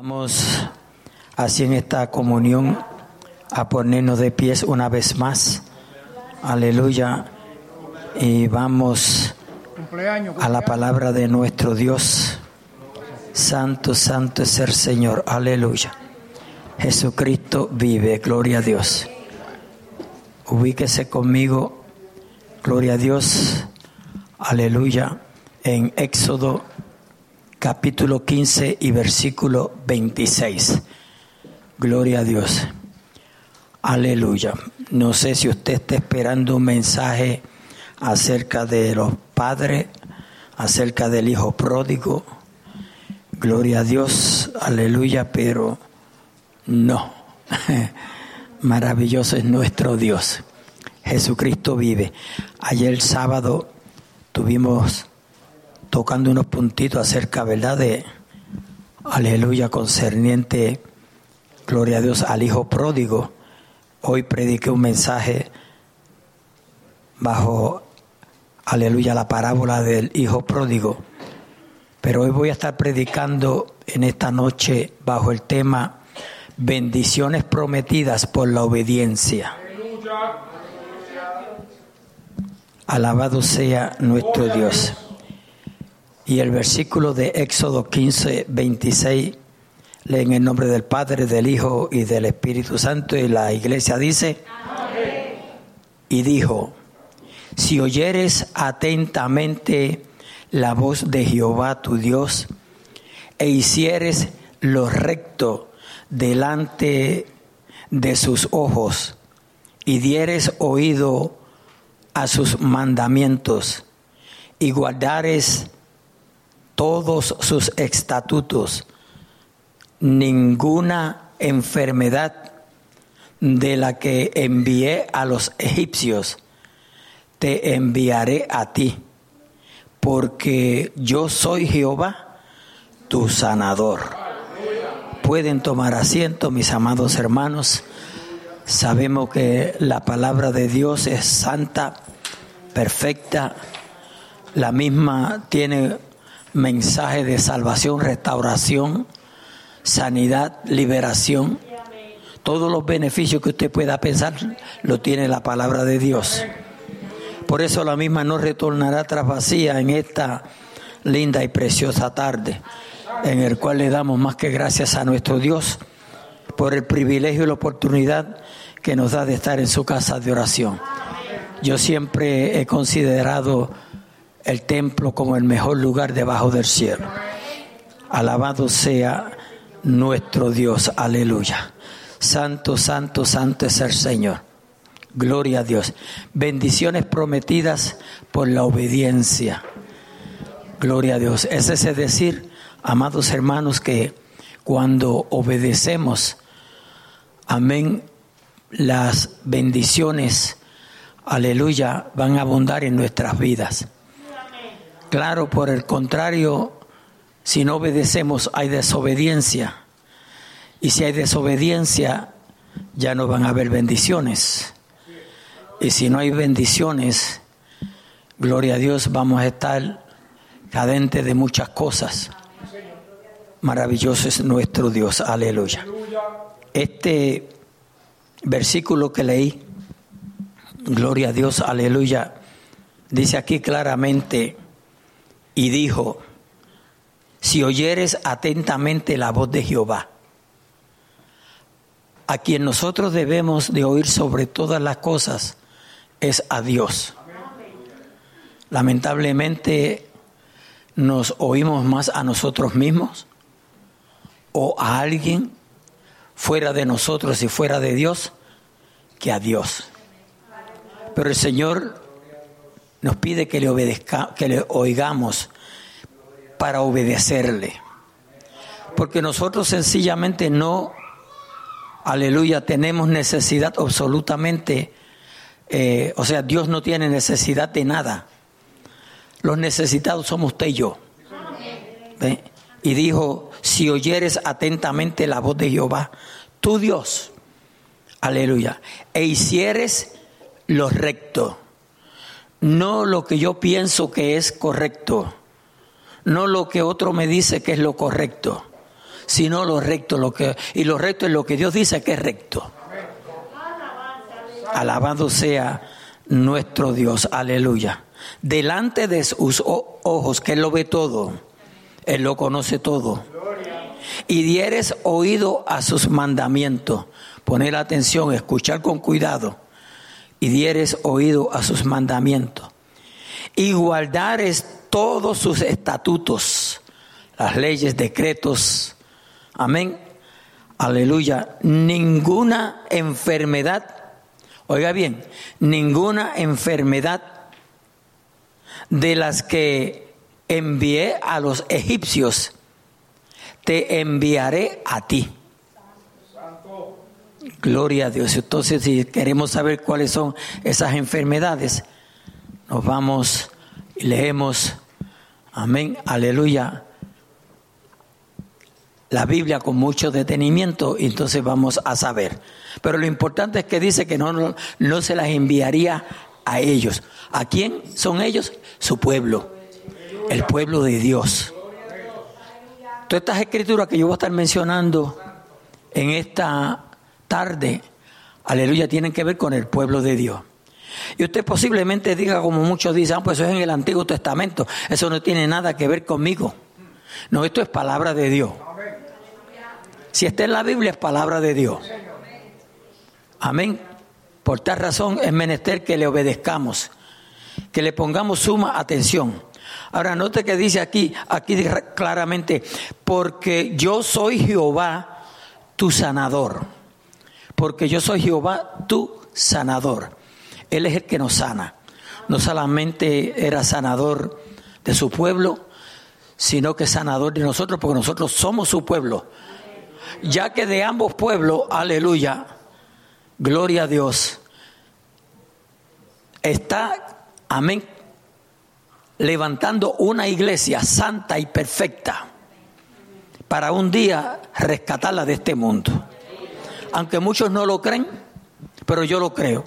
Vamos así en esta comunión a ponernos de pies una vez más. Aleluya. Y vamos a la palabra de nuestro Dios. Santo, santo es el Señor. Aleluya. Jesucristo vive. Gloria a Dios. Ubíquese conmigo. Gloria a Dios. Aleluya. En Éxodo capítulo 15 y versículo 26. Gloria a Dios. Aleluya. No sé si usted está esperando un mensaje acerca de los padres, acerca del hijo pródigo. Gloria a Dios. Aleluya, pero no. Maravilloso es nuestro Dios. Jesucristo vive. Ayer sábado tuvimos tocando unos puntitos acerca, ¿verdad? De aleluya concerniente, gloria a Dios, al Hijo pródigo. Hoy prediqué un mensaje bajo, aleluya, la parábola del Hijo pródigo. Pero hoy voy a estar predicando en esta noche bajo el tema bendiciones prometidas por la obediencia. Alabado sea nuestro Dios. Y el versículo de Éxodo 15, 26, lee en el nombre del Padre, del Hijo y del Espíritu Santo. Y la iglesia dice, Amén. y dijo, si oyeres atentamente la voz de Jehová tu Dios, e hicieres lo recto delante de sus ojos, y dieres oído a sus mandamientos, y guardares todos sus estatutos, ninguna enfermedad de la que envié a los egipcios, te enviaré a ti, porque yo soy Jehová, tu sanador. Pueden tomar asiento, mis amados hermanos. Sabemos que la palabra de Dios es santa, perfecta. La misma tiene mensaje de salvación, restauración, sanidad, liberación. Todos los beneficios que usted pueda pensar lo tiene la palabra de Dios. Por eso la misma no retornará tras vacía en esta linda y preciosa tarde, en el cual le damos más que gracias a nuestro Dios por el privilegio y la oportunidad que nos da de estar en su casa de oración. Yo siempre he considerado el templo como el mejor lugar debajo del cielo. Alabado sea nuestro Dios, aleluya. Santo, santo, santo es el Señor. Gloria a Dios. Bendiciones prometidas por la obediencia. Gloria a Dios. Es ese decir, amados hermanos, que cuando obedecemos, amén, las bendiciones, aleluya, van a abundar en nuestras vidas. Claro, por el contrario, si no obedecemos hay desobediencia. Y si hay desobediencia, ya no van a haber bendiciones. Y si no hay bendiciones, gloria a Dios, vamos a estar cadentes de muchas cosas. Maravilloso es nuestro Dios, aleluya. Este versículo que leí, gloria a Dios, aleluya, dice aquí claramente, y dijo, si oyeres atentamente la voz de Jehová, a quien nosotros debemos de oír sobre todas las cosas es a Dios. Lamentablemente nos oímos más a nosotros mismos o a alguien fuera de nosotros y fuera de Dios que a Dios. Pero el Señor nos pide que le obedezca, que le oigamos para obedecerle. Porque nosotros sencillamente no, aleluya, tenemos necesidad absolutamente, eh, o sea, Dios no tiene necesidad de nada. Los necesitados somos usted y yo. Y dijo, si oyeres atentamente la voz de Jehová, tu Dios, aleluya, e hicieres lo recto no lo que yo pienso que es correcto, no lo que otro me dice que es lo correcto, sino lo recto. Lo que, y lo recto es lo que Dios dice que es recto. Alabado sea nuestro Dios. Aleluya. Delante de sus ojos, que Él lo ve todo. Él lo conoce todo. Y dieres oído a sus mandamientos. Poner atención, escuchar con cuidado. Y dieres oído a sus mandamientos. Y todos sus estatutos, las leyes, decretos. Amén. Aleluya. Ninguna enfermedad Oiga bien, ninguna enfermedad de las que envié a los egipcios, te enviaré a ti. Gloria a Dios. Entonces, si queremos saber cuáles son esas enfermedades, nos vamos y leemos, amén, aleluya, la Biblia con mucho detenimiento y entonces vamos a saber. Pero lo importante es que dice que no, no, se las enviaría a ellos. ¿A quién son ellos? Su pueblo, el pueblo de Dios. Todas estas escrituras que yo voy a estar mencionando en esta tarde, aleluya, tienen que ver con el pueblo de Dios. Y usted posiblemente diga, como muchos dicen, ah, pues eso es en el Antiguo Testamento, eso no tiene nada que ver conmigo. No, esto es palabra de Dios. Si está en la Biblia es palabra de Dios. Amén. Por tal razón es menester que le obedezcamos, que le pongamos suma atención. Ahora note que dice aquí, aquí claramente, porque yo soy Jehová tu sanador. Porque yo soy Jehová tu sanador. Él es el que nos sana. No solamente era sanador de su pueblo, sino que sanador de nosotros, porque nosotros somos su pueblo ya que de ambos pueblos, aleluya, gloria a Dios, está, amén, levantando una iglesia santa y perfecta para un día rescatarla de este mundo. Aunque muchos no lo creen, pero yo lo creo.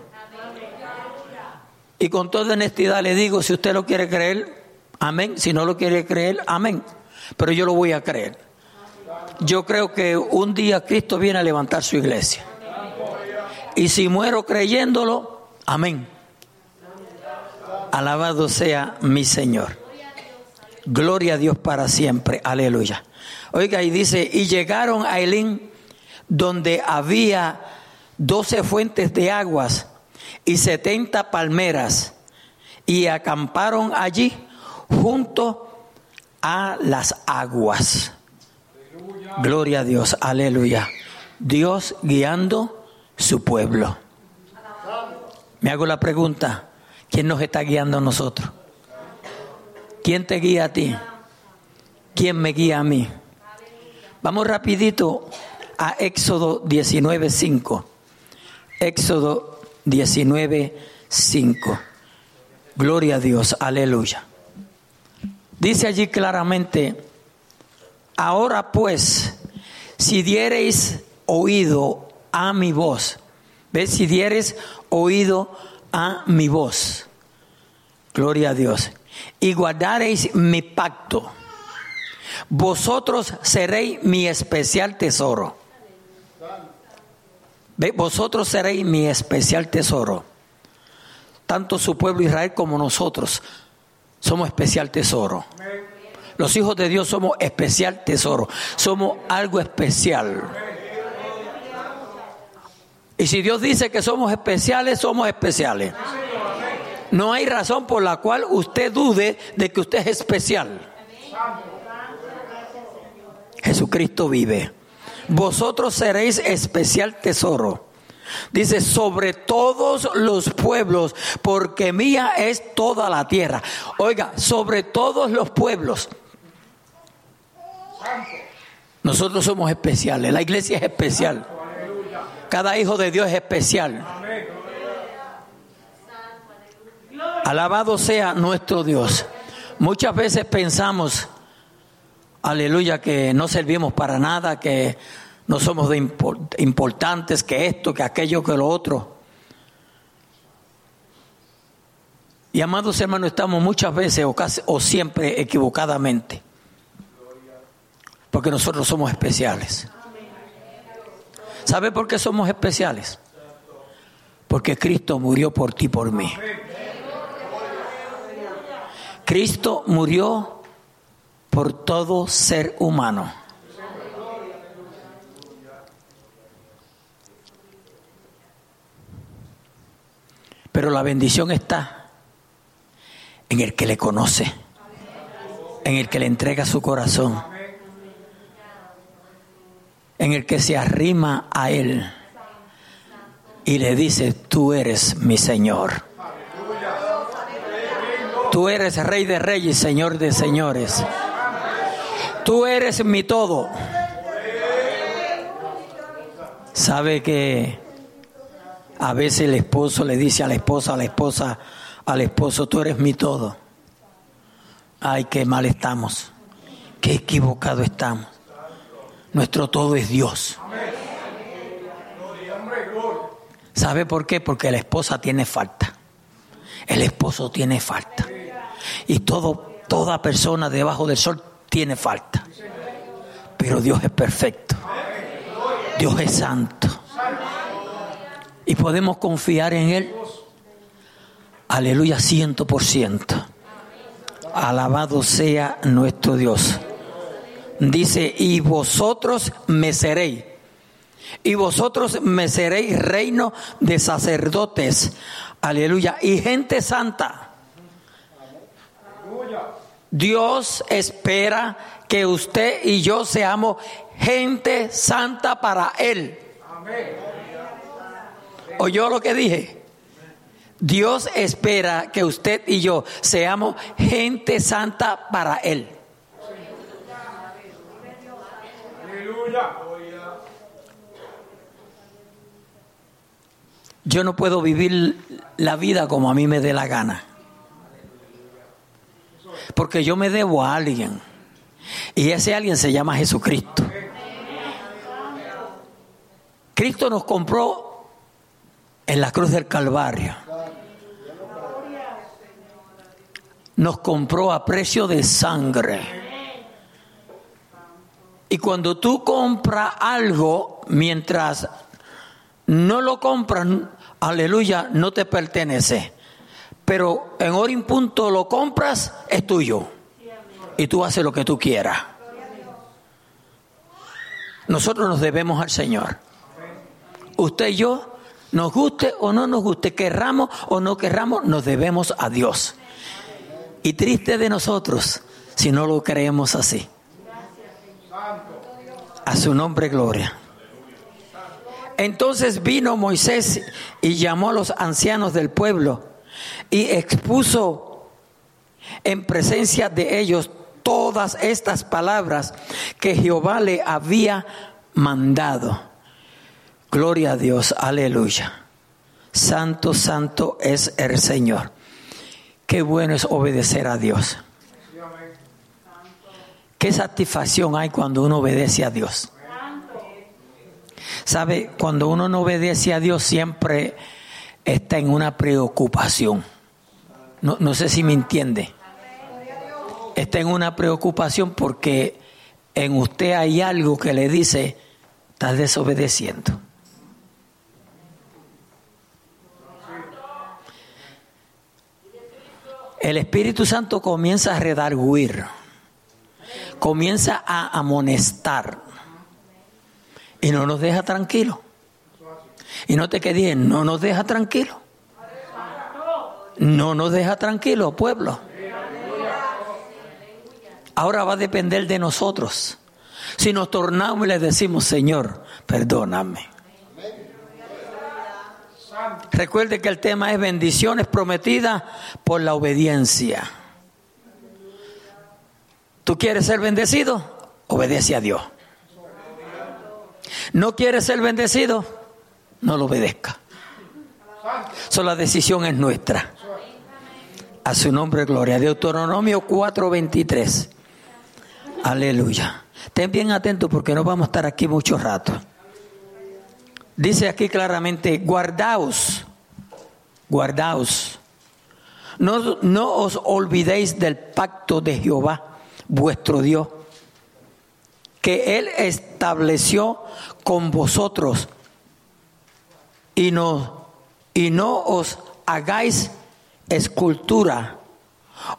Y con toda honestidad le digo, si usted lo quiere creer, amén. Si no lo quiere creer, amén. Pero yo lo voy a creer yo creo que un día Cristo viene a levantar su iglesia. Y si muero creyéndolo, amén. Alabado sea mi Señor. Gloria a Dios para siempre. Aleluya. Oiga, y dice, y llegaron a Elín, donde había doce fuentes de aguas y setenta palmeras, y acamparon allí junto a las aguas. Gloria a Dios, aleluya. Dios guiando su pueblo. Me hago la pregunta, ¿quién nos está guiando a nosotros? ¿Quién te guía a ti? ¿Quién me guía a mí? Vamos rapidito a Éxodo 19.5. Éxodo 19.5. Gloria a Dios, aleluya. Dice allí claramente, Ahora pues, si diereis oído a mi voz, ¿ves? Si diereis oído a mi voz, gloria a Dios, y guardareis mi pacto, vosotros seréis mi especial tesoro. Vosotros seréis mi especial tesoro. Tanto su pueblo Israel como nosotros somos especial tesoro. Los hijos de Dios somos especial tesoro, somos algo especial. Y si Dios dice que somos especiales, somos especiales. No hay razón por la cual usted dude de que usted es especial. Jesucristo vive. Vosotros seréis especial tesoro. Dice, sobre todos los pueblos, porque mía es toda la tierra. Oiga, sobre todos los pueblos. Nosotros somos especiales, la iglesia es especial. Cada hijo de Dios es especial. Alabado sea nuestro Dios. Muchas veces pensamos, aleluya, que no servimos para nada, que no somos de importantes, que esto, que aquello, que lo otro. Y amados hermanos, estamos muchas veces o, casi, o siempre equivocadamente. Porque nosotros somos especiales. ¿Sabe por qué somos especiales? Porque Cristo murió por ti, por mí. Cristo murió por todo ser humano. Pero la bendición está en el que le conoce, en el que le entrega su corazón, en el que se arrima a Él y le dice, tú eres mi Señor. Tú eres Rey de Reyes, Señor de Señores. Tú eres mi todo. ¿Sabe que a veces el esposo le dice a la esposa, a la esposa, al esposo, tú eres mi todo. Ay, qué mal estamos, qué equivocado estamos. Nuestro todo es Dios. ¿Sabe por qué? Porque la esposa tiene falta. El esposo tiene falta. Y todo, toda persona debajo del sol tiene falta. Pero Dios es perfecto. Dios es santo y podemos confiar en Él. Aleluya, ciento por ciento. Alabado sea nuestro Dios. Dice, y vosotros me seréis. Y vosotros me seréis reino de sacerdotes. Aleluya. Y gente santa. Dios espera que usted y yo seamos gente santa para Él. ¿Oyó lo que dije? Dios espera que usted y yo seamos gente santa para Él. Yo no puedo vivir la vida como a mí me dé la gana. Porque yo me debo a alguien. Y ese alguien se llama Jesucristo. Cristo nos compró en la cruz del Calvario. Nos compró a precio de sangre. Y cuando tú compras algo, mientras no lo compran, aleluya, no te pertenece. Pero en hora punto lo compras, es tuyo. Y tú haces lo que tú quieras. Nosotros nos debemos al Señor. Usted y yo nos guste o no nos guste, querramos o no querramos, nos debemos a Dios. Y triste de nosotros si no lo creemos así. A su nombre, gloria. Entonces vino Moisés y llamó a los ancianos del pueblo y expuso en presencia de ellos todas estas palabras que Jehová le había mandado. Gloria a Dios, aleluya. Santo, santo es el Señor. Qué bueno es obedecer a Dios. Qué satisfacción hay cuando uno obedece a Dios. ¿Sabe? Cuando uno no obedece a Dios siempre está en una preocupación. No, no sé si me entiende. Está en una preocupación porque en usted hay algo que le dice, estás desobedeciendo. el Espíritu Santo comienza a redarguir, comienza a amonestar y no nos deja tranquilos. Y no te quedes, no nos deja tranquilos. No nos deja tranquilos, pueblo. Ahora va a depender de nosotros. Si nos tornamos y le decimos, Señor, perdóname. Recuerde que el tema es bendiciones prometidas por la obediencia. ¿Tú quieres ser bendecido? Obedece a Dios. ¿No quieres ser bendecido? No lo obedezca. Solo la decisión es nuestra. A su nombre, gloria. Deuteronomio 4:23. Aleluya. Estén bien atentos porque no vamos a estar aquí mucho rato. Dice aquí claramente, guardaos, guardaos. No, no os olvidéis del pacto de Jehová, vuestro Dios, que Él estableció con vosotros y no, y no os hagáis escultura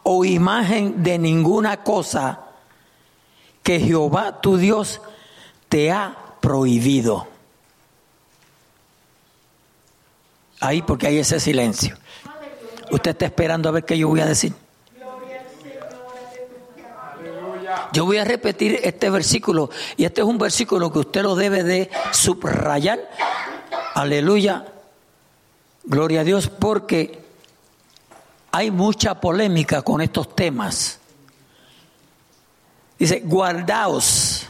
o imagen de ninguna cosa que Jehová tu Dios te ha prohibido. Ahí porque hay ese silencio. Usted está esperando a ver qué yo voy a decir. Yo voy a repetir este versículo y este es un versículo que usted lo debe de subrayar. Aleluya. Gloria a Dios porque hay mucha polémica con estos temas. Dice, guardaos,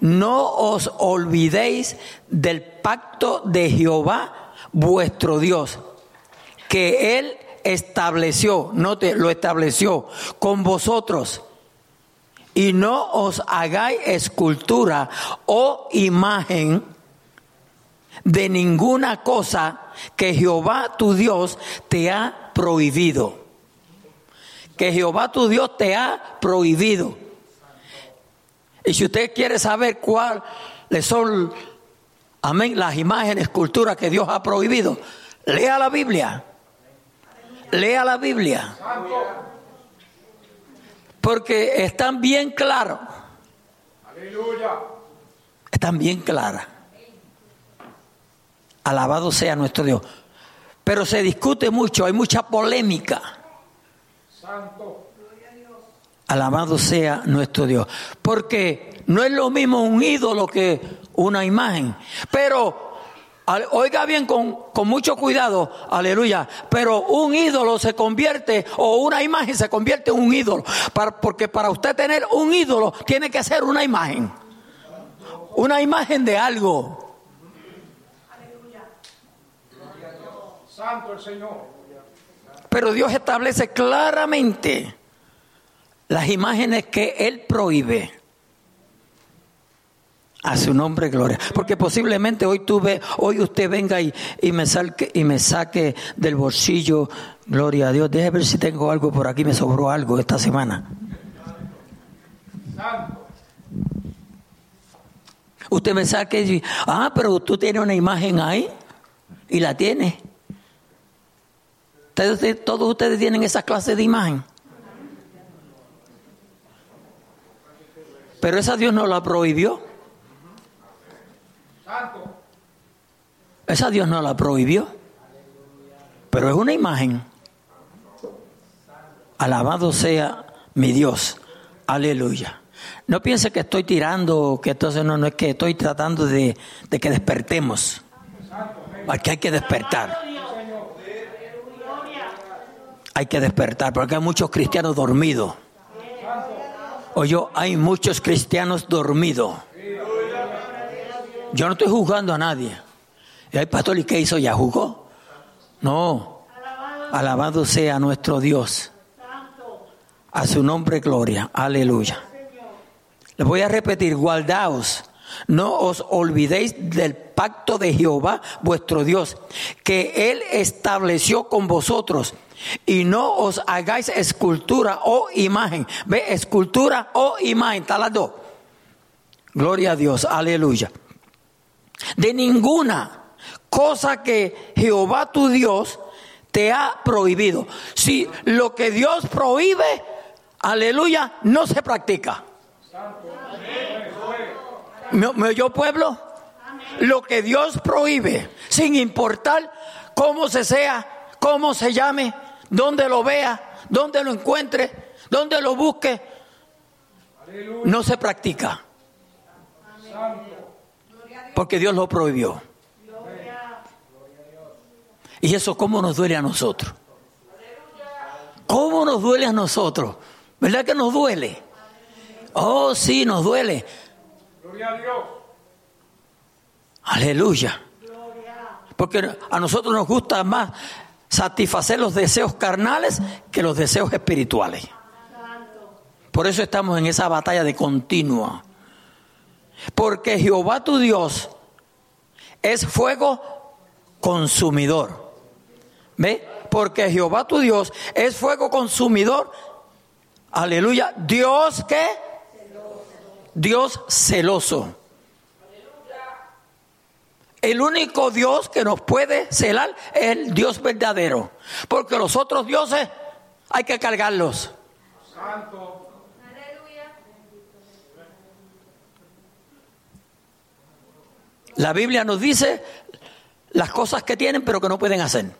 no os olvidéis del pacto de Jehová vuestro Dios, que Él estableció, no te lo estableció con vosotros. Y no os hagáis escultura o imagen de ninguna cosa que Jehová tu Dios te ha prohibido. Que Jehová tu Dios te ha prohibido. Y si usted quiere saber cuáles son, amén, las imágenes, esculturas que Dios ha prohibido, lea la Biblia. Lea la Biblia. Porque están bien claros. Están bien claras. Alabado sea nuestro Dios. Pero se discute mucho, hay mucha polémica. Santo. Alabado sea nuestro Dios. Porque no es lo mismo un ídolo que una imagen. Pero, oiga bien con, con mucho cuidado, aleluya. Pero un ídolo se convierte, o una imagen se convierte en un ídolo. porque para usted tener un ídolo tiene que ser una imagen. Una imagen de algo. Santo el Señor. Pero Dios establece claramente las imágenes que Él prohíbe. A su nombre, gloria. Porque posiblemente hoy tuve, hoy usted venga y, me saque, y me saque del bolsillo, gloria a Dios. Deje ver si tengo algo por aquí, me sobró algo esta semana. Usted me saque y ah, pero tú tienes una imagen ahí y la tiene todos ustedes tienen esa clase de imagen. Pero esa Dios no la prohibió. Esa Dios no la prohibió. Pero es una imagen. Alabado sea mi Dios. Aleluya. No piense que estoy tirando, que entonces no, no es que estoy tratando de, de que despertemos. Porque hay que despertar hay que despertar, porque hay muchos cristianos dormidos. Oye, hay muchos cristianos dormidos. Yo no estoy juzgando a nadie. ¿Y el pastor y qué hizo? ¿Ya jugó? No. Alabado sea nuestro Dios. A su nombre gloria. Aleluya. Les voy a repetir, guardaos. No os olvidéis del pacto de Jehová, vuestro Dios, que Él estableció con vosotros y no os hagáis escultura o imagen. Ve, escultura o imagen, está las dos. Gloria a Dios, aleluya. De ninguna cosa que Jehová tu Dios te ha prohibido. Si lo que Dios prohíbe, aleluya, no se practica. ¿Me, ¿Me oyó pueblo? Lo que Dios prohíbe, sin importar cómo se sea, cómo se llame, donde lo vea, donde lo encuentre, donde lo busque, no se practica. Porque Dios lo prohibió. Y eso cómo nos duele a nosotros. ¿Cómo nos duele a nosotros? ¿Verdad que nos duele? Oh, sí, nos duele. Gloria a Dios. Aleluya. Porque a nosotros nos gusta más satisfacer los deseos carnales que los deseos espirituales. Por eso estamos en esa batalla de continua. Porque Jehová tu Dios es fuego consumidor. ¿Ve? Porque Jehová tu Dios es fuego consumidor. Aleluya. Dios que Dios celoso. El único Dios que nos puede celar es el Dios verdadero. Porque los otros dioses hay que cargarlos. Santo. La Biblia nos dice las cosas que tienen pero que no pueden hacer.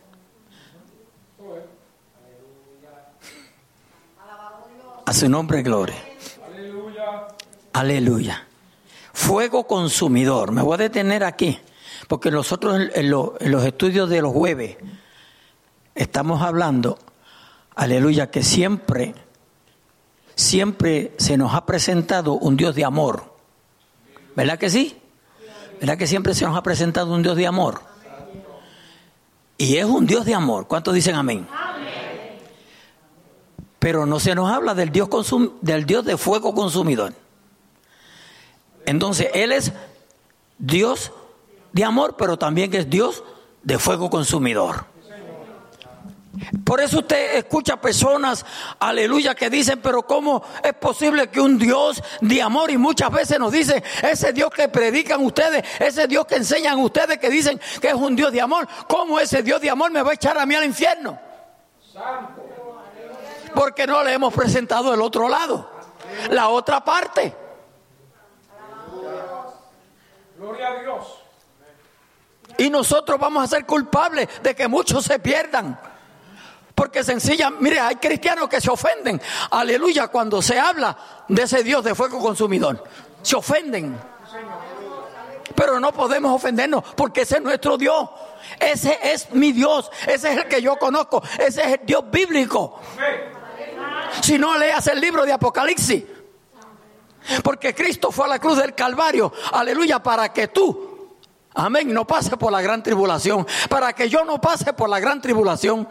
A su nombre, gloria. Aleluya. Fuego consumidor. Me voy a detener aquí, porque nosotros en, los estudios de los jueves estamos hablando, aleluya, que siempre, siempre se nos ha presentado un Dios de amor. ¿Verdad que sí? ¿Verdad que siempre se nos ha presentado un Dios de amor? Y es un Dios de amor. ¿Cuántos dicen amén? Pero no se nos habla del Dios, del Dios de fuego consumidor. Entonces, Él es Dios de amor, pero también es Dios de fuego consumidor. Por eso usted escucha personas, aleluya, que dicen, pero ¿cómo es posible que un Dios de amor y muchas veces nos dicen, ese Dios que predican ustedes, ese Dios que enseñan ustedes, que dicen que es un Dios de amor, ¿cómo ese Dios de amor me va a echar a mí al infierno? Porque no le hemos presentado el otro lado, la otra parte. Gloria a Dios. Y nosotros vamos a ser culpables de que muchos se pierdan. Porque sencilla, mire, hay cristianos que se ofenden, aleluya, cuando se habla de ese Dios de fuego consumidor. Se ofenden. Pero no podemos ofendernos porque ese es nuestro Dios. Ese es mi Dios. Ese es el que yo conozco. Ese es el Dios bíblico. Si no leas el libro de Apocalipsis. Porque Cristo fue a la cruz del Calvario, aleluya, para que tú, amén, no pase por la gran tribulación, para que yo no pase por la gran tribulación.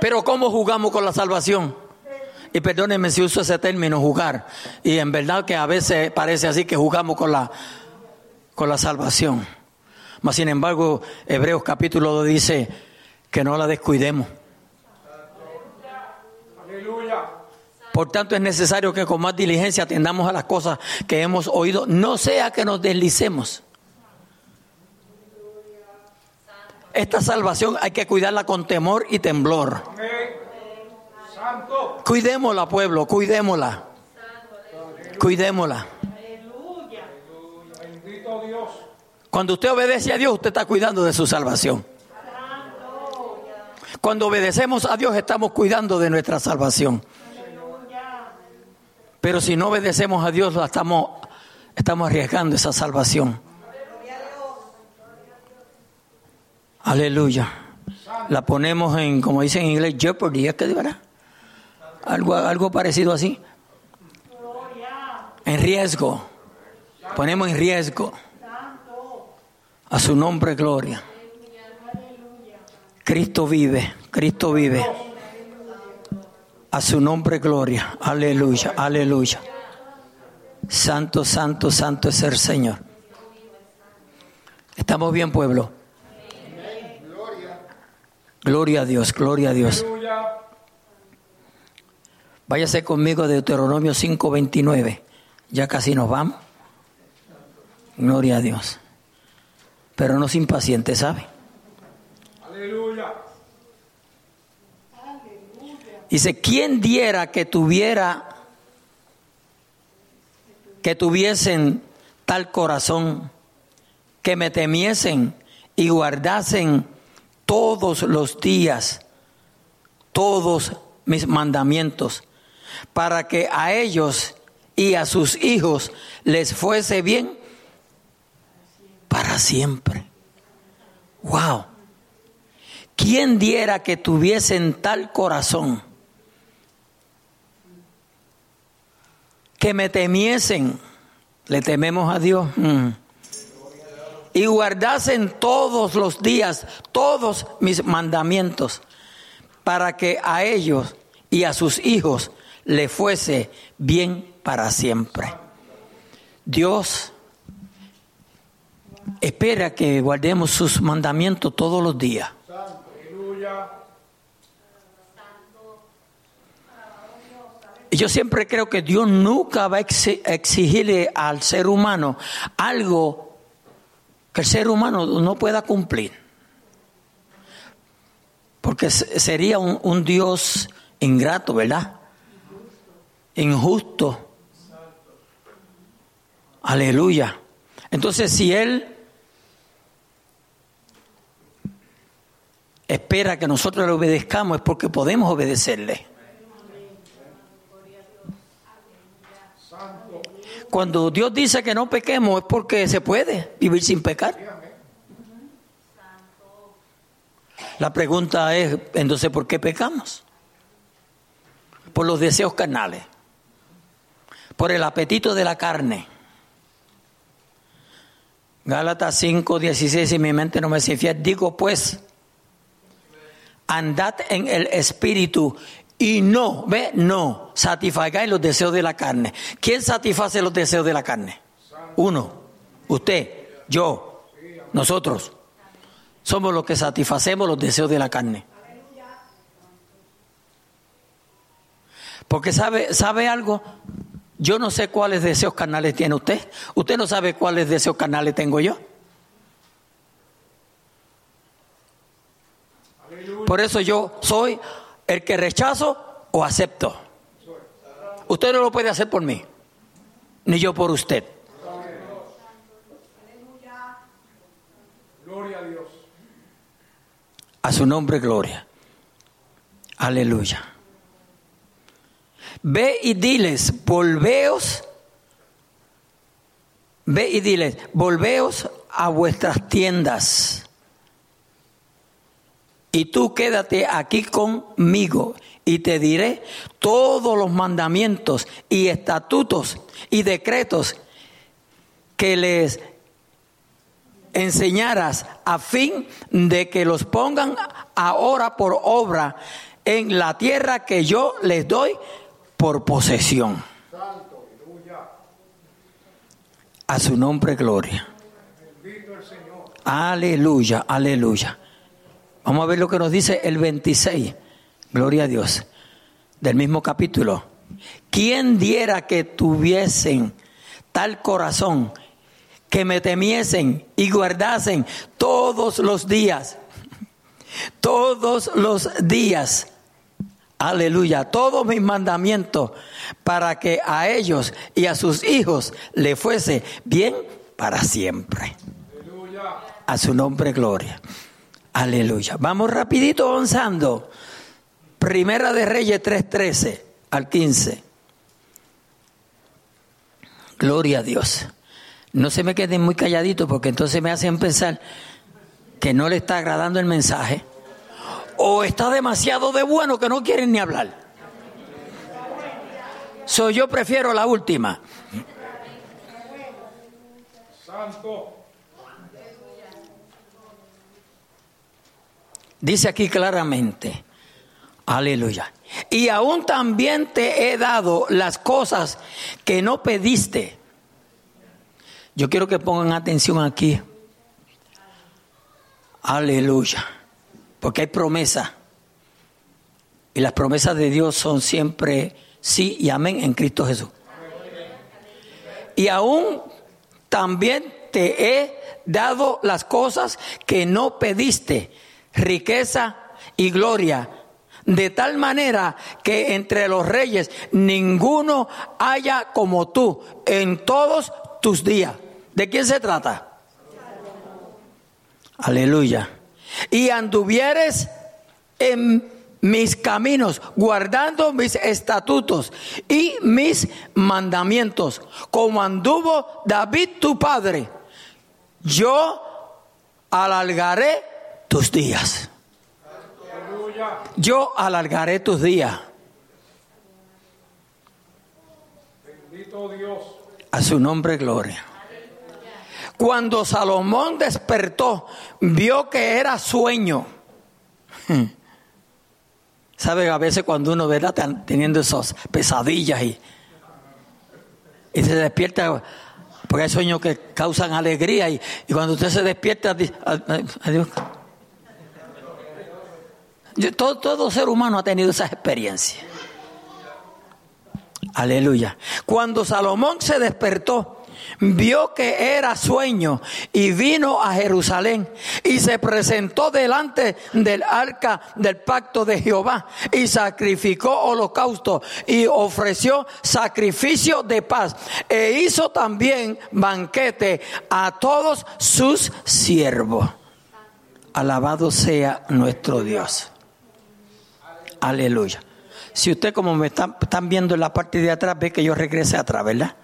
Pero ¿cómo jugamos con la salvación? Y perdónenme si uso ese término, jugar. Y en verdad que a veces parece así que jugamos con la, con la salvación. Mas sin embargo, Hebreos capítulo 2 dice, que no la descuidemos. Por tanto, es necesario que con más diligencia atendamos a las cosas que hemos oído, no sea que nos deslicemos. Esta salvación hay que cuidarla con temor y temblor. Cuidémosla, pueblo, cuidémosla. Cuidémosla. Cuando usted obedece a Dios, usted está cuidando de su salvación. Cuando obedecemos a Dios estamos cuidando de nuestra salvación. Pero si no obedecemos a Dios, estamos, estamos arriesgando esa salvación. Aleluya. La ponemos en, como dicen en inglés, jeopardy, ¿es que? Algo, algo parecido así. En riesgo. Ponemos en riesgo. A su nombre, gloria. Cristo vive, Cristo vive. A su nombre gloria. Aleluya, aleluya. Santo, santo, santo es el Señor. ¿Estamos bien, pueblo? Gloria a Dios, gloria a Dios. Váyase conmigo de Deuteronomio 5:29. Ya casi nos vamos. Gloria a Dios. Pero no se impaciente, ¿sabe? Dice, ¿quién diera que tuviera, que tuviesen tal corazón, que me temiesen y guardasen todos los días, todos mis mandamientos, para que a ellos y a sus hijos les fuese bien para siempre. Wow. ¿Quién diera que tuviesen tal corazón? Que me temiesen, le tememos a Dios, mm. y guardasen todos los días, todos mis mandamientos, para que a ellos y a sus hijos le fuese bien para siempre. Dios espera que guardemos sus mandamientos todos los días. Y yo siempre creo que Dios nunca va a exigirle al ser humano algo que el ser humano no pueda cumplir. Porque sería un, un Dios ingrato, ¿verdad? Injusto. Aleluya. Entonces, si Él espera que nosotros le obedezcamos, es porque podemos obedecerle. Cuando Dios dice que no pequemos, es porque se puede vivir sin pecar. La pregunta es, entonces, ¿por qué pecamos? Por los deseos carnales, por el apetito de la carne Gálatas 5, 16, y mi mente no me infiel. Digo pues, andad en el espíritu y no, ve, no, satisfagáis los deseos de la carne. ¿Quién satisface los deseos de la carne? Uno, usted, yo, nosotros. Somos los que satisfacemos los deseos de la carne. Porque sabe, sabe algo, yo no sé cuáles deseos carnales tiene usted. Usted no sabe cuáles deseos carnales tengo yo. Por eso yo soy el que rechazo o acepto. Usted no lo puede hacer por mí, ni yo por usted. Gloria a Dios. A su nombre, gloria. Aleluya. Ve y diles, volveos, ve y diles, volveos a vuestras tiendas. Y tú quédate aquí conmigo y te diré todos los mandamientos y estatutos y decretos que les enseñaras a fin de que los pongan ahora por obra en la tierra que yo les doy por posesión. A su nombre gloria. Aleluya, aleluya. Vamos a ver lo que nos dice el 26. Gloria a Dios. Del mismo capítulo. ¿Quién diera que tuviesen tal corazón que me temiesen y guardasen todos los días? Todos los días aleluya, todos mis mandamientos para que a ellos y a sus hijos le fuese bien para siempre. A su nombre gloria. Aleluya. Vamos rapidito avanzando. Primera de Reyes 3:13 al 15. Gloria a Dios. No se me queden muy calladitos porque entonces me hacen pensar que no le está agradando el mensaje o está demasiado de bueno que no quieren ni hablar. So, yo prefiero la última. Dice aquí claramente, aleluya. Y aún también te he dado las cosas que no pediste. Yo quiero que pongan atención aquí. Aleluya porque hay promesa. Y las promesas de Dios son siempre sí y amén en Cristo Jesús. Y aún también te he dado las cosas que no pediste, riqueza y gloria, de tal manera que entre los reyes ninguno haya como tú en todos tus días. ¿De quién se trata? Aleluya y anduvieres en mis caminos, guardando mis estatutos y mis mandamientos, como anduvo David tu padre, yo alargaré tus días. Yo alargaré tus días. Bendito Dios. A su nombre, gloria. Cuando Salomón despertó, vio que era sueño. ¿Sabe? A veces cuando uno ve teniendo esas pesadillas y, y se despierta, porque hay sueños que causan alegría y, cuando usted se despierta, adiós. Todo, todo ser humano ha tenido esas experiencias. Aleluya. Cuando Salomón se despertó, vio que era sueño y vino a Jerusalén y se presentó delante del arca del pacto de Jehová y sacrificó holocausto y ofreció sacrificio de paz e hizo también banquete a todos sus siervos. Alabado sea nuestro Dios. Aleluya. Si usted como me están, viendo en la parte de atrás, ve que yo regrese atrás, ¿verdad?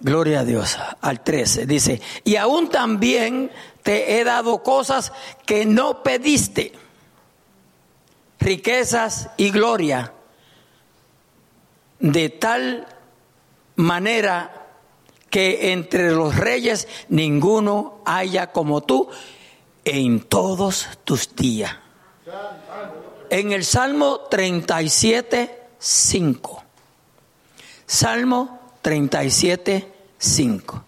Gloria a Dios. Al 13 dice, y aún también te he dado cosas que no pediste, riquezas y gloria, de tal manera que entre los reyes ninguno haya como tú en todos tus días. En el Salmo 37, 5. Salmo 37, 5.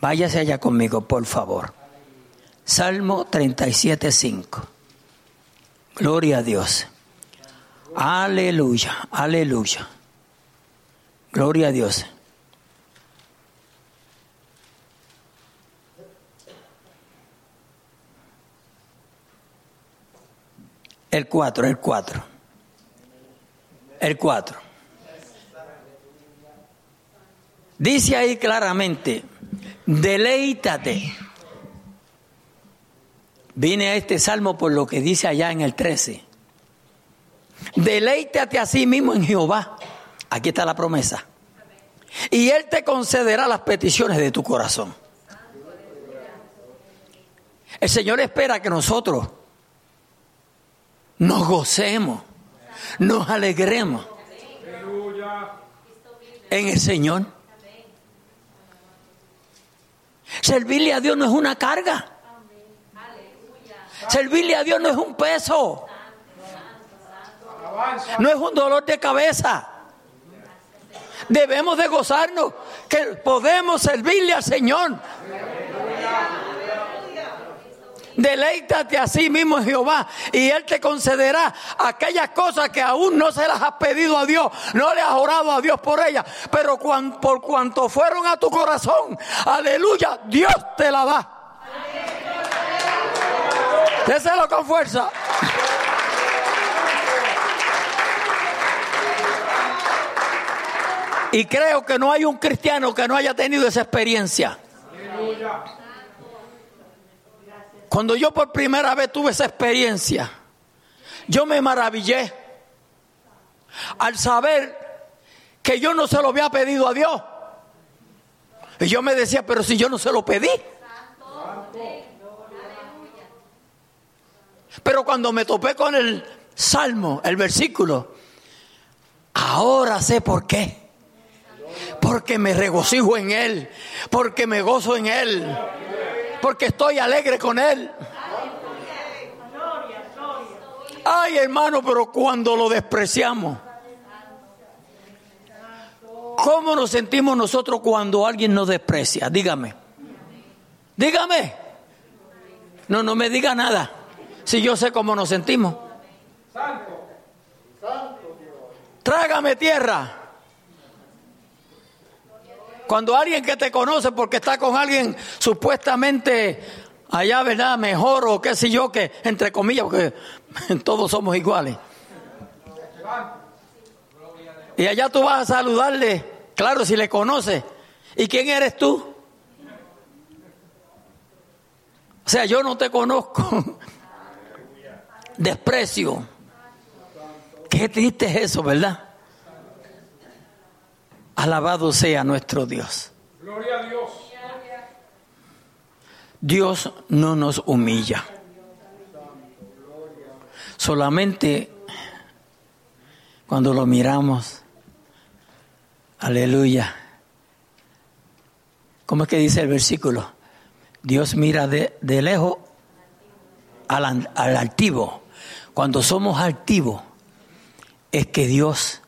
Váyase allá conmigo, por favor. Salmo 37, 5. Gloria a Dios. Aleluya, aleluya. Gloria a Dios. El 4, el 4. El 4. Dice ahí claramente, deleítate. Vine a este salmo por lo que dice allá en el 13. Deleítate a sí mismo en Jehová. Aquí está la promesa. Y Él te concederá las peticiones de tu corazón. El Señor espera que nosotros nos gocemos, nos alegremos en el Señor. Servirle a Dios no es una carga. Servirle a Dios no es un peso. No es un dolor de cabeza. Debemos de gozarnos que podemos servirle al Señor. Deleítate a sí mismo Jehová y Él te concederá aquellas cosas que aún no se las has pedido a Dios, no le has orado a Dios por ellas, pero por cuanto fueron a tu corazón, aleluya, Dios te la da. Déselo con fuerza. Y creo que no hay un cristiano que no haya tenido esa experiencia. Cuando yo por primera vez tuve esa experiencia, yo me maravillé al saber que yo no se lo había pedido a Dios. Y yo me decía, pero si yo no se lo pedí. Pero cuando me topé con el salmo, el versículo, ahora sé por qué. Porque me regocijo en Él, porque me gozo en Él porque estoy alegre con Él. Ay, hermano, pero cuando lo despreciamos, ¿cómo nos sentimos nosotros cuando alguien nos desprecia? Dígame. Dígame. No, no me diga nada. Si yo sé cómo nos sentimos. Trágame tierra. Cuando alguien que te conoce porque está con alguien supuestamente allá, ¿verdad? Mejor o qué sé yo, que entre comillas, porque todos somos iguales. Y allá tú vas a saludarle, claro, si le conoces. ¿Y quién eres tú? O sea, yo no te conozco. Desprecio. Qué triste es eso, ¿verdad? Alabado sea nuestro Dios. Gloria a Dios. Dios no nos humilla. Solamente cuando lo miramos, aleluya. ¿Cómo es que dice el versículo? Dios mira de, lejos al, al altivo. Cuando somos altivos, es que Dios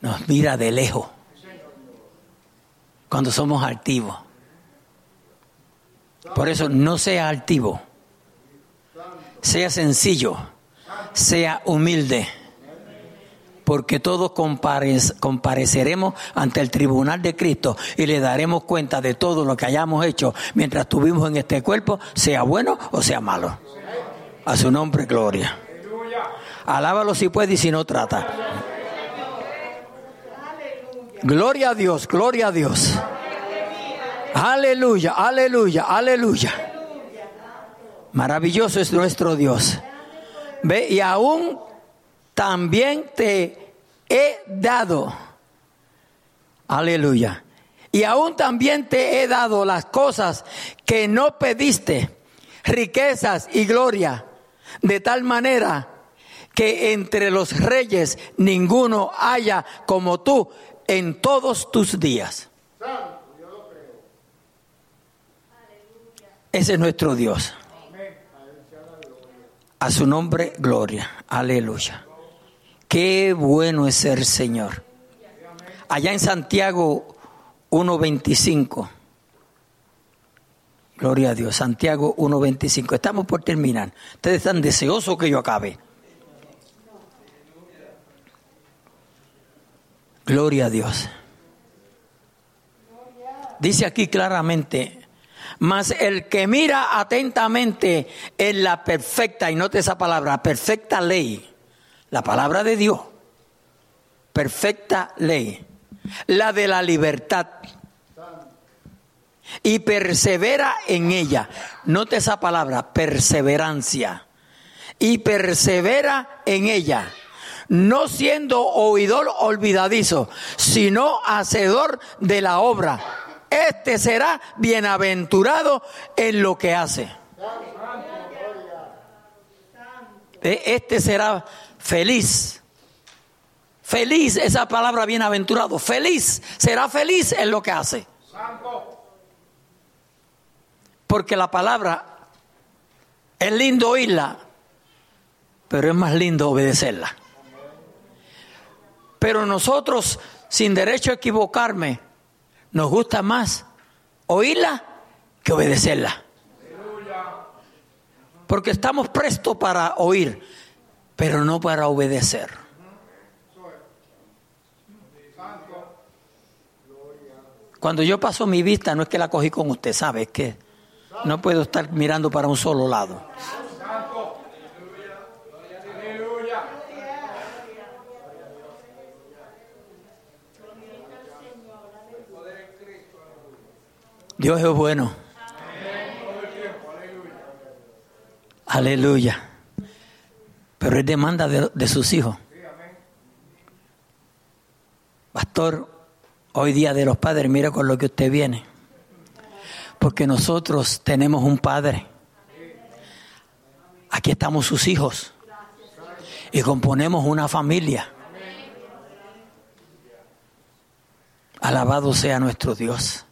nos mira de lejos cuando somos altivos. Por eso no sea altivo, sea sencillo, sea humilde. porque todos compareceremos ante el tribunal de Cristo y le daremos cuenta de todo lo que hayamos hecho mientras estuvimos en este cuerpo, sea bueno o sea malo. A su nombre, gloria. Alábalo si puede y si no trata. Gloria a Dios, gloria a Dios. Aleluya, aleluya, aleluya. Maravilloso es nuestro Dios. Ve, y aún también te he dado. Aleluya. Y aún también te he dado las cosas que no pediste, riquezas y gloria, de tal manera que entre los reyes ninguno haya como tú en todos tus días. Ese es nuestro Dios. A su nombre, gloria. Aleluya. Qué bueno es ser Señor. Allá en Santiago 1.25. Gloria a Dios. Santiago 1.25. Estamos por terminar. Ustedes están deseosos que yo acabe. Gloria a Dios. Dice aquí claramente, mas el que mira atentamente en la perfecta, y note esa palabra, perfecta ley, la palabra de Dios, perfecta ley, la de la libertad, y persevera en ella. Note esa palabra, perseverancia, y persevera en ella no siendo oidor olvidadizo, sino hacedor de la obra. Este será bienaventurado en lo que hace. E, este será feliz. Feliz, esa palabra bienaventurado. Feliz, será feliz en lo que hace. Porque la palabra es lindo oírla, pero es más lindo obedecerla. Pero nosotros, sin derecho a equivocarme, nos gusta más oírla que obedecerla. Porque estamos prestos para oír, pero no para obedecer. Cuando yo paso mi vista, no es que la cogí con usted, ¿sabe? Que no puedo estar mirando para un solo lado. Dios es bueno. Aleluya. Pero es demanda de, sus hijos. Pastor, hoy día de los padres, mira con lo que usted viene. Porque nosotros tenemos un padre. Aquí estamos sus hijos. Y componemos una familia. Alabado sea nuestro Dios.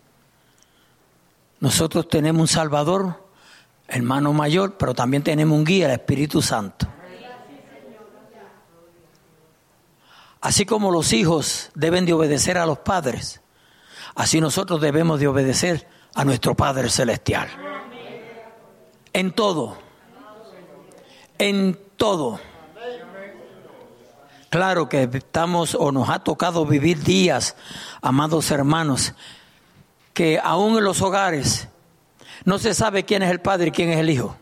Nosotros tenemos un Salvador, hermano mayor, pero también tenemos un guía, el Espíritu Santo. Así como los hijos deben de obedecer a los padres, así nosotros debemos de obedecer a nuestro Padre Celestial. En todo. En todo. Claro que estamos o nos ha tocado vivir días, amados hermanos, que aún en los hogares no se sabe quién es el padre y quién es el hijo.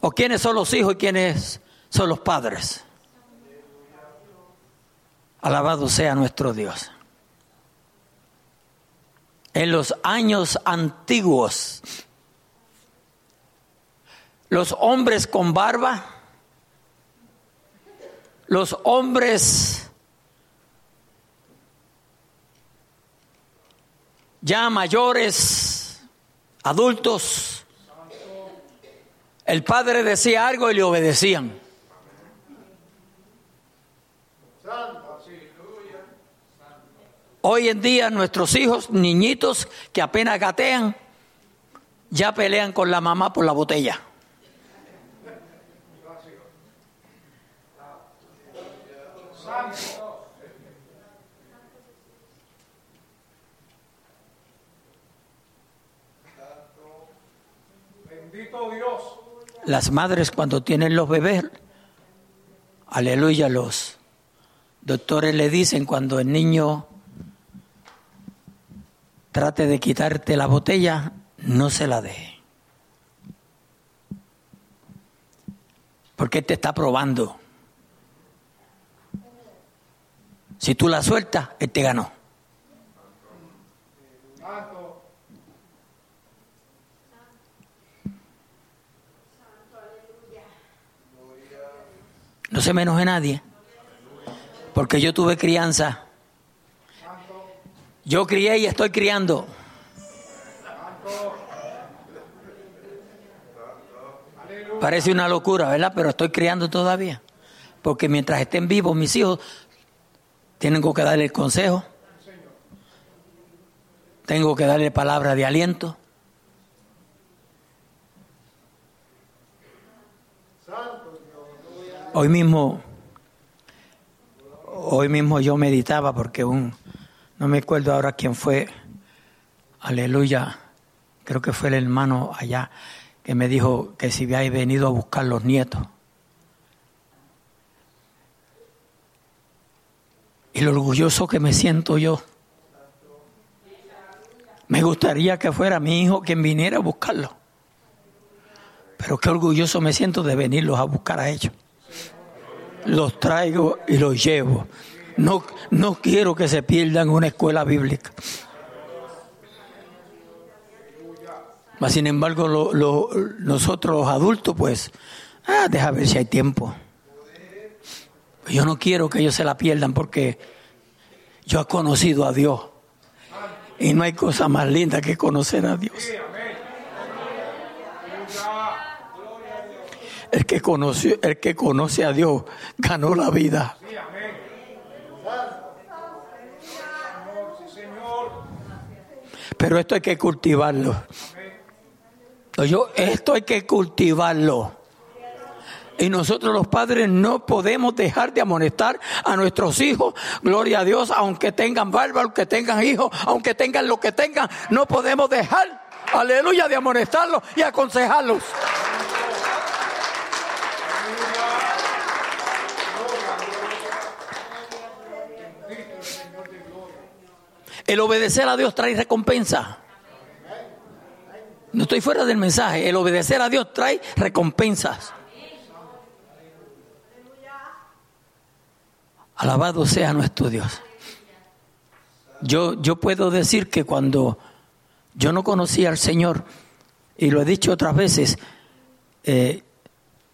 O quiénes son los hijos y quiénes son los padres. Alabado sea nuestro Dios. En los años antiguos, los hombres con barba, los hombres ya mayores, adultos, el padre decía algo y le obedecían. Hoy en día nuestros hijos, niñitos que apenas gatean, ya pelean con la mamá por la botella. Las madres cuando tienen los bebés, aleluya, los doctores le dicen cuando el niño trate de quitarte la botella, no se la deje. Porque te está probando. Si tú la sueltas, él te ganó. No se me enoje nadie. Porque yo tuve crianza. Yo crié y estoy criando. Parece una locura, ¿verdad? Pero estoy criando todavía. Porque mientras estén vivos mis hijos, tengo que darle el consejo. Tengo que darle palabra de aliento. Hoy mismo, hoy mismo yo meditaba porque un, no me acuerdo ahora quién fue, aleluya, creo que fue el hermano allá que me dijo que si había venido a buscar los nietos. Y lo orgulloso que me siento yo. Me gustaría que fuera mi hijo quien viniera a buscarlo. Pero qué orgulloso me siento de venirlos a buscar a ellos los traigo y los llevo. No, no quiero que se pierdan una escuela bíblica. Mas, sin embargo, nosotros los adultos, pues, ah, deja ver si hay tiempo. Yo no quiero que ellos se la pierdan porque yo he conocido a Dios. Y no hay cosa más linda que conocer a Dios. El que, conoce, el que conoce a Dios ganó la vida. Pero esto hay que cultivarlo. Esto hay que cultivarlo. Y nosotros los padres no podemos dejar de amonestar a nuestros hijos, gloria a Dios, aunque tengan barba, aunque tengan hijos, aunque tengan lo que tengan, no podemos dejar, aleluya, de amonestarlos y aconsejarlos. El obedecer a Dios trae recompensa. No estoy fuera del mensaje. El obedecer a Dios trae recompensas. Alabado sea nuestro Dios. Yo, yo puedo decir que cuando yo no conocía al Señor, y lo he dicho otras veces, eh,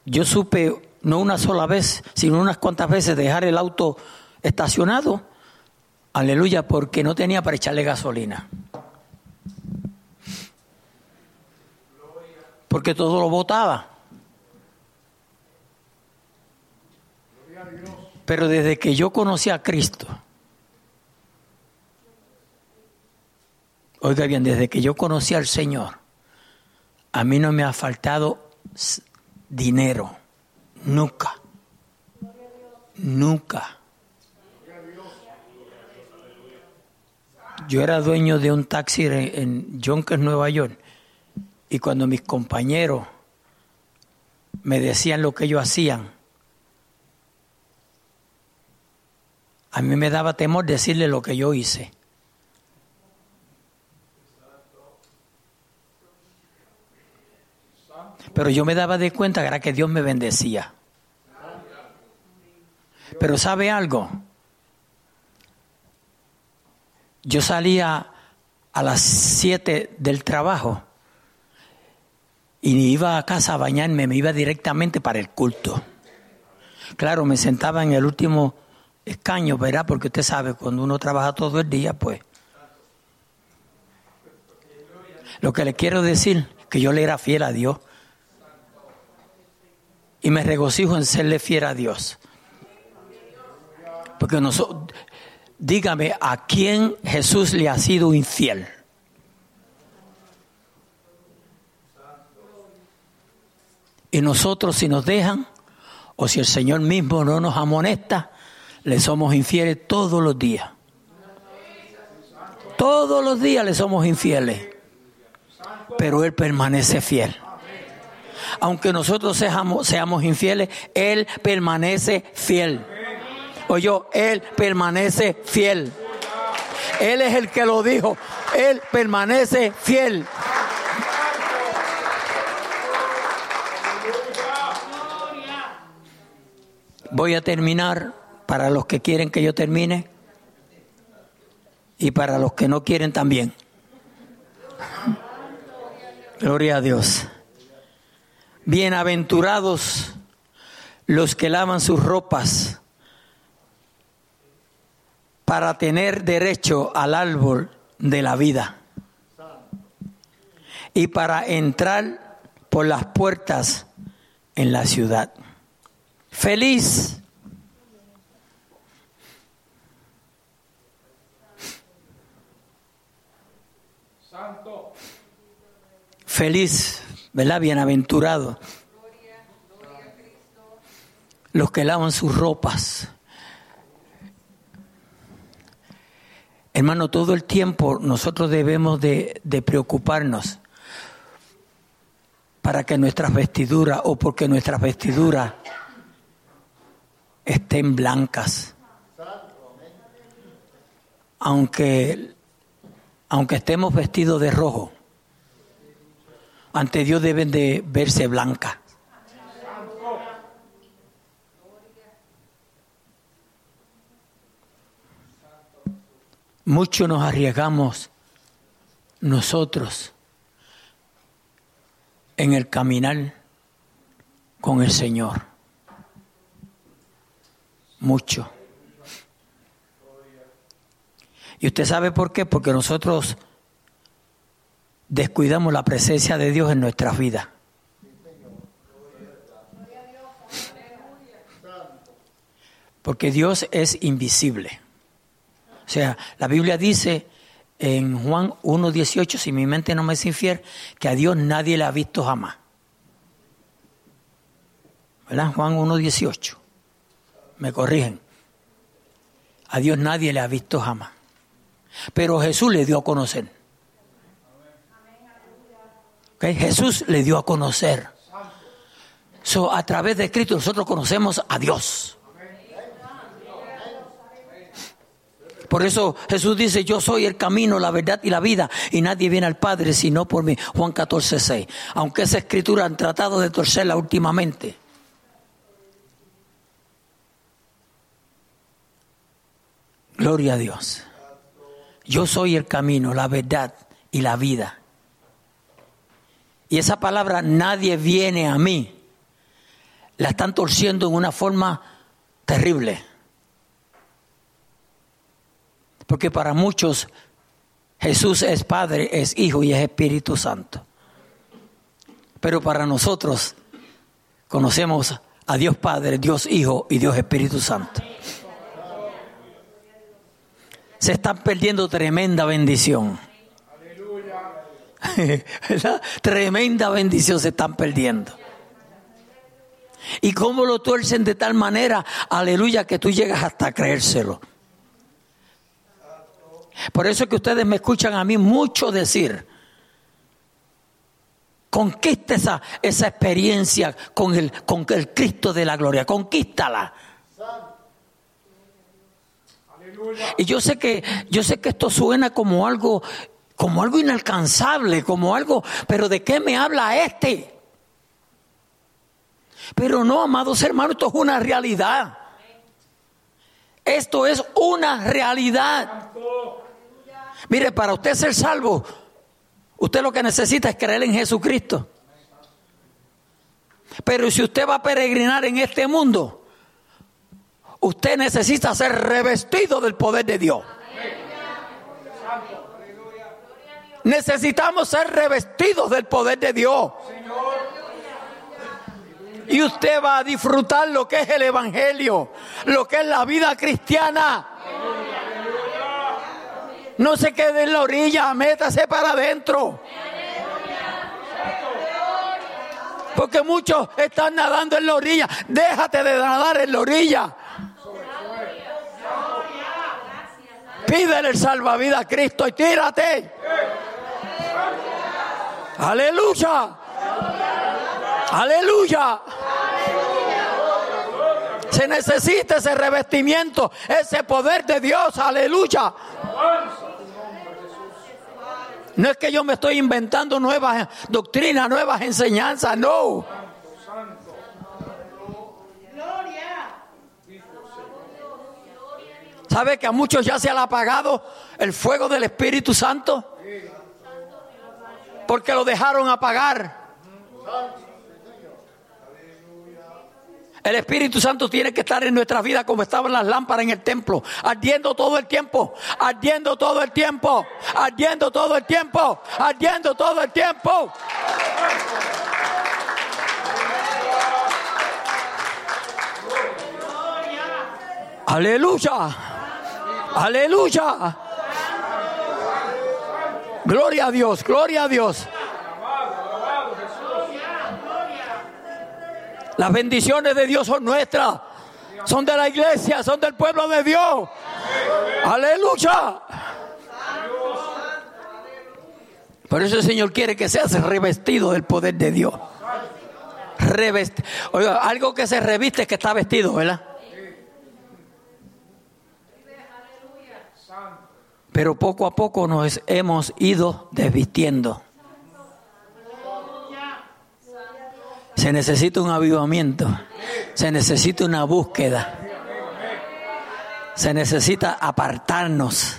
yo supe no una sola vez, sino unas cuantas veces dejar el auto estacionado Aleluya, porque no tenía para echarle gasolina. Porque todo lo botaba. Pero desde que yo conocí a Cristo, oiga bien, desde que yo conocí al Señor, a mí no me ha faltado dinero. Nunca. Nunca. Yo era dueño de un taxi en Yonkers, Nueva York, y cuando mis compañeros me decían lo que ellos hacían, a mí me daba temor decirle lo que yo hice. Pero yo me daba de cuenta que era que Dios me bendecía. Pero ¿sabe algo? Yo salía a las 7 del trabajo y iba a casa a bañarme, me iba directamente para el culto. Claro, me sentaba en el último escaño, ¿verdad? Porque usted sabe, cuando uno trabaja todo el día, pues... Lo que le quiero decir, que yo le era fiel a Dios. Y me regocijo en serle fiel a Dios. Porque nosotros, dígame a quién Jesús le ha sido infiel. Y nosotros si nos dejan, o si el Señor mismo no nos amonesta, le somos infieles todos los días. Todos los días le somos infieles. Pero Él permanece fiel. Aunque nosotros seamos, infieles, Él permanece fiel. Oye, Él permanece fiel. Él es el que lo dijo. Él permanece fiel. Voy a terminar para los que quieren que yo termine y para los que no quieren también. Gloria a Dios. Bienaventurados los que lavan sus ropas para tener derecho al árbol de la vida y para entrar por las puertas en la ciudad. Feliz. Santo. Feliz, ¿verdad? Bienaventurado. Los que lavan sus ropas. Hermano, todo el tiempo nosotros debemos de, preocuparnos para que nuestras vestiduras o porque nuestras vestiduras estén blancas. Aunque, aunque estemos vestidos de rojo, ante Dios deben de verse blancas. Mucho nos arriesgamos nosotros en el caminar con el Señor mucho. ¿Y usted sabe por qué? Porque nosotros descuidamos la presencia de Dios en nuestras vidas. Porque Dios es invisible. Sea, la Biblia dice en Juan 1.18, si mi mente no me es infiel, que a Dios nadie le ha visto jamás. ¿Verdad? Juan 1.18 me corrigen. A Dios nadie le ha visto jamás. Pero Jesús le dio a conocer. Jesús le dio a conocer. So, a través de Cristo nosotros conocemos a Dios. Por eso Jesús dice, yo soy el camino, la verdad y la vida, y nadie viene al Padre sino por mí. Juan 14, 6. Aunque esa escritura han tratado de torcerla últimamente. Gloria a Dios. Yo soy el camino, la verdad y la vida. Y esa palabra, nadie viene a mí, la están torciendo en una forma terrible. Porque para muchos Jesús es Padre, es Hijo y es Espíritu Santo. Pero para nosotros conocemos a Dios Padre, Dios Hijo y Dios Espíritu Santo se están perdiendo tremenda bendición. Tremenda bendición se están perdiendo. Y cómo lo tuercen de tal manera, aleluya, que tú llegas hasta creérselo. Por eso es que ustedes me escuchan a mí mucho decir, conquista esa, esa experiencia con el, con el Cristo de la gloria, conquístala. Y yo sé que, yo sé que esto suena como algo, como algo inalcanzable, como algo, pero ¿de qué me habla este? Pero no, amados hermanos, esto es una realidad. Esto es una realidad. Mire, para usted ser salvo, usted lo que necesita es creer en Jesucristo. Pero si usted va a peregrinar en este mundo, usted necesita ser revestido del poder de Dios. Necesitamos ser revestidos del poder de Dios. Y usted va a disfrutar lo que es el Evangelio, lo que es la vida cristiana. No se quede en la orilla, métase para adentro. Porque muchos están nadando en la orilla. Déjate de nadar en la orilla. Pídele el salvavidas a Cristo y tírate. Aleluya. Aleluya. Se necesita ese revestimiento, ese poder de Dios, aleluya. No es que yo me estoy inventando nuevas doctrinas, nuevas enseñanzas, no. ¿Sabe que a muchos ya se ha apagado el fuego del Espíritu Santo? Porque lo dejaron apagar. El Espíritu Santo tiene que estar en nuestra vida como estaban las lámparas en el templo, ardiendo todo el tiempo, ardiendo todo el tiempo, ardiendo todo el tiempo, ardiendo todo el tiempo. Aleluya, aleluya. Gloria a Dios, gloria a Dios. Las bendiciones de Dios son nuestras. Son de la iglesia, son del pueblo de Dios. Aleluya. Por eso el Señor quiere que seas revestido del poder de Dios. Algo que se reviste es que está vestido, ¿verdad? Pero poco a poco nos hemos ido desvistiendo. Se necesita un avivamiento. Se necesita una búsqueda. Se necesita apartarnos.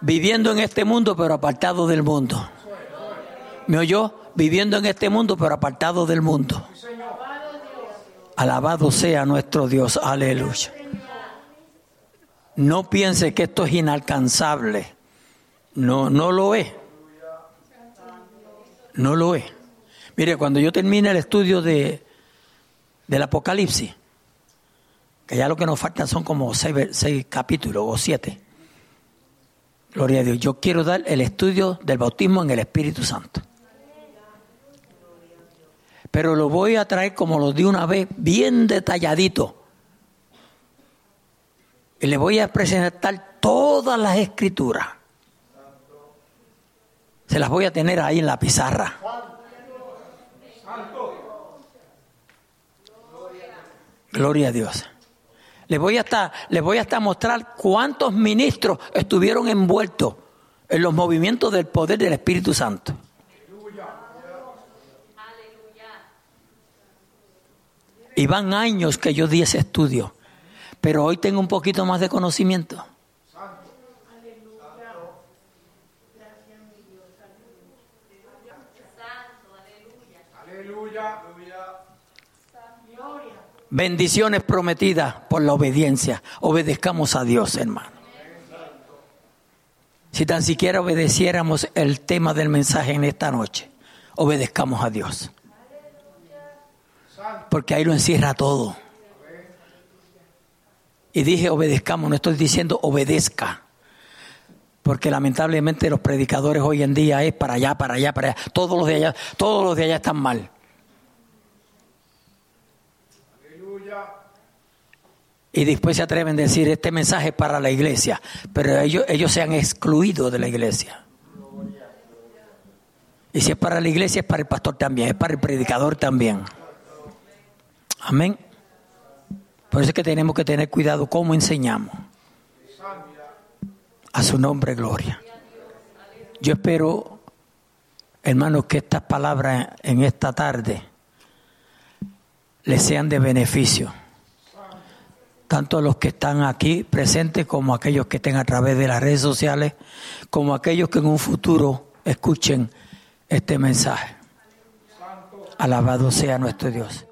Viviendo en este mundo, pero apartado del mundo. ¿Me oyó? Viviendo en este mundo, pero apartado del mundo. Alabado sea nuestro Dios. Aleluya. No piense que esto es inalcanzable. No, no lo es. No lo es. Mire, cuando yo termine el estudio de, del Apocalipsis, que ya lo que nos faltan son como seis, seis capítulos o siete. Gloria a Dios. Yo quiero dar el estudio del bautismo en el Espíritu Santo. Pero lo voy a traer como lo di una vez, bien detalladito. Y le voy a presentar todas las escrituras se las voy a tener ahí en la pizarra. Gloria a Dios. Les voy hasta, les voy mostrar cuántos ministros estuvieron envueltos en los movimientos del poder del Espíritu Santo. Y van años que yo di ese estudio, pero hoy tengo un poquito más de conocimiento. Bendiciones prometidas por la obediencia. Obedezcamos a Dios, hermano. Si tan siquiera obedeciéramos el tema del mensaje en esta noche, obedezcamos a Dios. Porque ahí lo encierra todo. Y dije obedezcamos, no estoy diciendo obedezca. Porque lamentablemente los predicadores hoy en día es para allá, para allá, para allá. Todos los de allá, todos los de allá están mal. Y después se atreven a decir este mensaje para la iglesia, pero ellos, ellos se han excluido de la iglesia. Y si es para la iglesia, es para el pastor también, es para el predicador también. Amén. Por eso es que tenemos que tener cuidado cómo enseñamos. A su nombre, gloria. Yo espero, hermanos, que estas palabras en esta tarde les sean de beneficio tanto los que están aquí presentes como aquellos que estén a través de las redes sociales, como aquellos que en un futuro escuchen este mensaje. Alabado sea nuestro Dios.